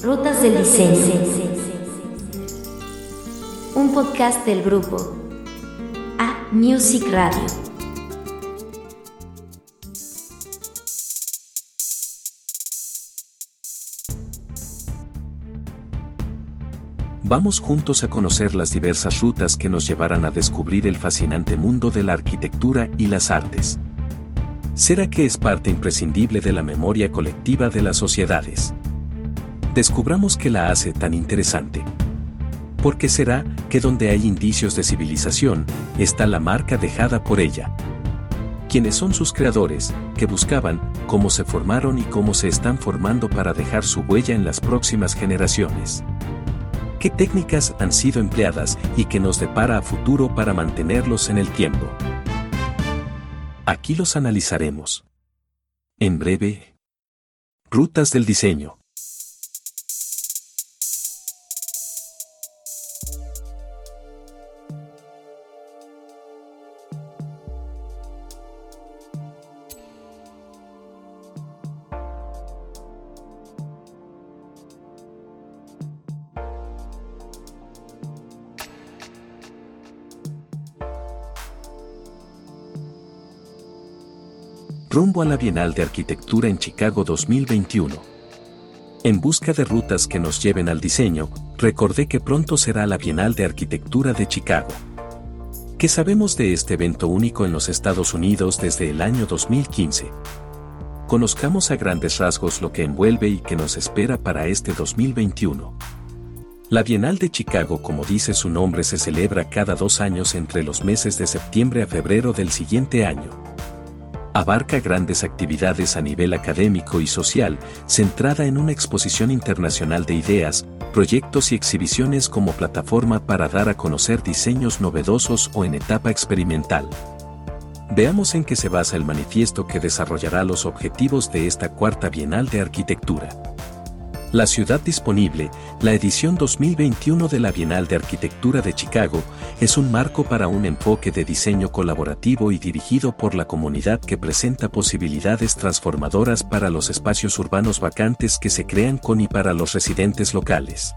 Rutas del Diseño. Un podcast del grupo A Music Radio. Vamos juntos a conocer las diversas rutas que nos llevarán a descubrir el fascinante mundo de la arquitectura y las artes. ¿Será que es parte imprescindible de la memoria colectiva de las sociedades? Descubramos qué la hace tan interesante. ¿Por qué será que donde hay indicios de civilización, está la marca dejada por ella? ¿Quiénes son sus creadores, que buscaban, cómo se formaron y cómo se están formando para dejar su huella en las próximas generaciones? ¿Qué técnicas han sido empleadas y qué nos depara a futuro para mantenerlos en el tiempo? Aquí los analizaremos. En breve. Rutas del diseño. Rumbo a la Bienal de Arquitectura en Chicago 2021. En busca de rutas que nos lleven al diseño, recordé que pronto será la Bienal de Arquitectura de Chicago. ¿Qué sabemos de este evento único en los Estados Unidos desde el año 2015? Conozcamos a grandes rasgos lo que envuelve y que nos espera para este 2021. La Bienal de Chicago, como dice su nombre, se celebra cada dos años entre los meses de septiembre a febrero del siguiente año abarca grandes actividades a nivel académico y social, centrada en una exposición internacional de ideas, proyectos y exhibiciones como plataforma para dar a conocer diseños novedosos o en etapa experimental. Veamos en qué se basa el manifiesto que desarrollará los objetivos de esta cuarta Bienal de Arquitectura. La ciudad disponible, la edición 2021 de la Bienal de Arquitectura de Chicago, es un marco para un enfoque de diseño colaborativo y dirigido por la comunidad que presenta posibilidades transformadoras para los espacios urbanos vacantes que se crean con y para los residentes locales.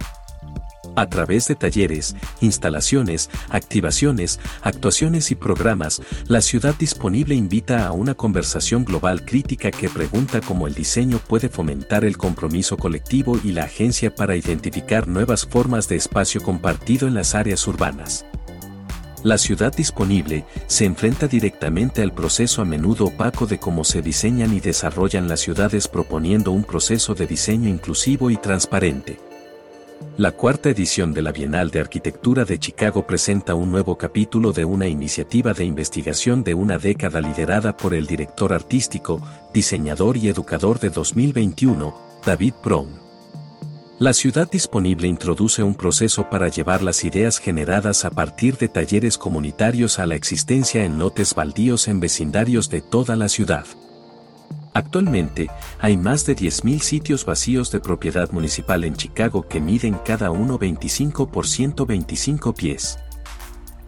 A través de talleres, instalaciones, activaciones, actuaciones y programas, la ciudad disponible invita a una conversación global crítica que pregunta cómo el diseño puede fomentar el compromiso colectivo y la agencia para identificar nuevas formas de espacio compartido en las áreas urbanas. La ciudad disponible se enfrenta directamente al proceso a menudo opaco de cómo se diseñan y desarrollan las ciudades proponiendo un proceso de diseño inclusivo y transparente. La cuarta edición de la Bienal de Arquitectura de Chicago presenta un nuevo capítulo de una iniciativa de investigación de una década liderada por el director artístico, diseñador y educador de 2021, David Brown. La ciudad disponible introduce un proceso para llevar las ideas generadas a partir de talleres comunitarios a la existencia en lotes baldíos en vecindarios de toda la ciudad. Actualmente, hay más de 10.000 sitios vacíos de propiedad municipal en Chicago que miden cada uno 25 por 125 pies.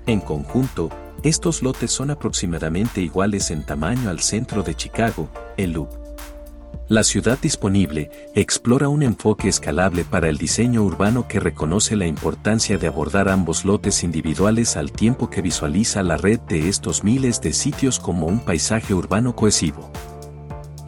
En conjunto, estos lotes son aproximadamente iguales en tamaño al centro de Chicago, el Loop. La ciudad disponible explora un enfoque escalable para el diseño urbano que reconoce la importancia de abordar ambos lotes individuales al tiempo que visualiza la red de estos miles de sitios como un paisaje urbano cohesivo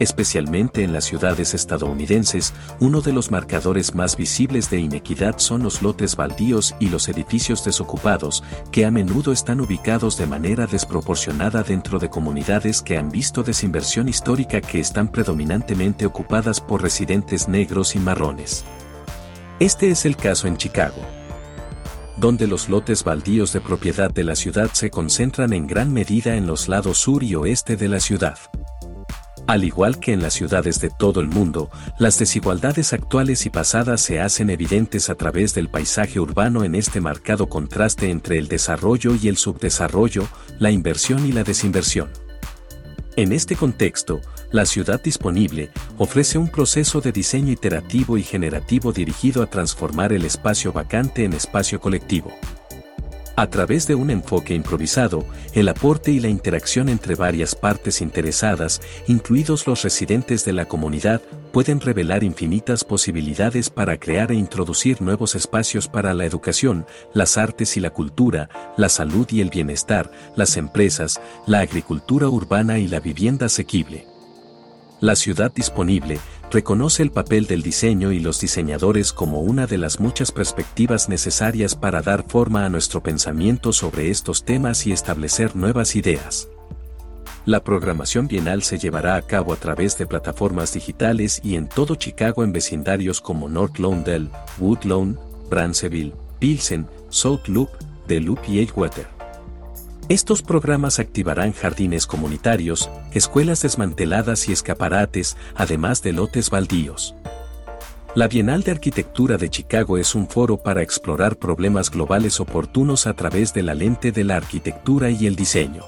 especialmente en las ciudades estadounidenses, uno de los marcadores más visibles de inequidad son los lotes baldíos y los edificios desocupados, que a menudo están ubicados de manera desproporcionada dentro de comunidades que han visto desinversión histórica que están predominantemente ocupadas por residentes negros y marrones. Este es el caso en Chicago donde los lotes baldíos de propiedad de la ciudad se concentran en gran medida en los lados sur y oeste de la ciudad. Al igual que en las ciudades de todo el mundo, las desigualdades actuales y pasadas se hacen evidentes a través del paisaje urbano en este marcado contraste entre el desarrollo y el subdesarrollo, la inversión y la desinversión. En este contexto, la ciudad disponible ofrece un proceso de diseño iterativo y generativo dirigido a transformar el espacio vacante en espacio colectivo. A través de un enfoque improvisado, el aporte y la interacción entre varias partes interesadas, incluidos los residentes de la comunidad, pueden revelar infinitas posibilidades para crear e introducir nuevos espacios para la educación, las artes y la cultura, la salud y el bienestar, las empresas, la agricultura urbana y la vivienda asequible. La ciudad disponible reconoce el papel del diseño y los diseñadores como una de las muchas perspectivas necesarias para dar forma a nuestro pensamiento sobre estos temas y establecer nuevas ideas. La programación bienal se llevará a cabo a través de plataformas digitales y en todo Chicago en vecindarios como North Lawndale, Woodlawn, Branceville, Pilsen, South Loop, The Loop y Edgewater. Estos programas activarán jardines comunitarios, escuelas desmanteladas y escaparates, además de lotes baldíos. La Bienal de Arquitectura de Chicago es un foro para explorar problemas globales oportunos a través de la lente de la arquitectura y el diseño.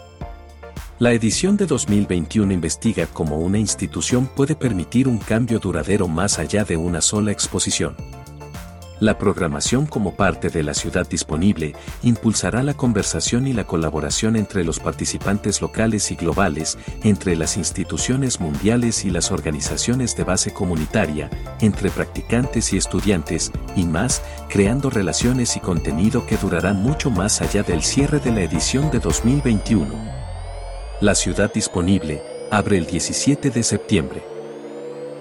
La edición de 2021 investiga cómo una institución puede permitir un cambio duradero más allá de una sola exposición. La programación como parte de la ciudad disponible impulsará la conversación y la colaboración entre los participantes locales y globales, entre las instituciones mundiales y las organizaciones de base comunitaria, entre practicantes y estudiantes, y más, creando relaciones y contenido que durarán mucho más allá del cierre de la edición de 2021. La ciudad disponible abre el 17 de septiembre.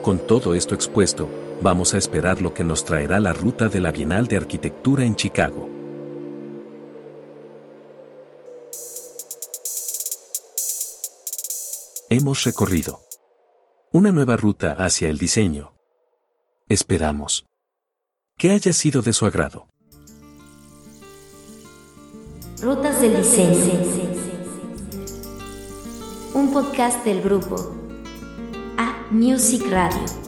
Con todo esto expuesto, vamos a esperar lo que nos traerá la ruta de la Bienal de Arquitectura en Chicago. Hemos recorrido una nueva ruta hacia el diseño. Esperamos que haya sido de su agrado. Rutas del diseño un podcast del grupo A Music Radio.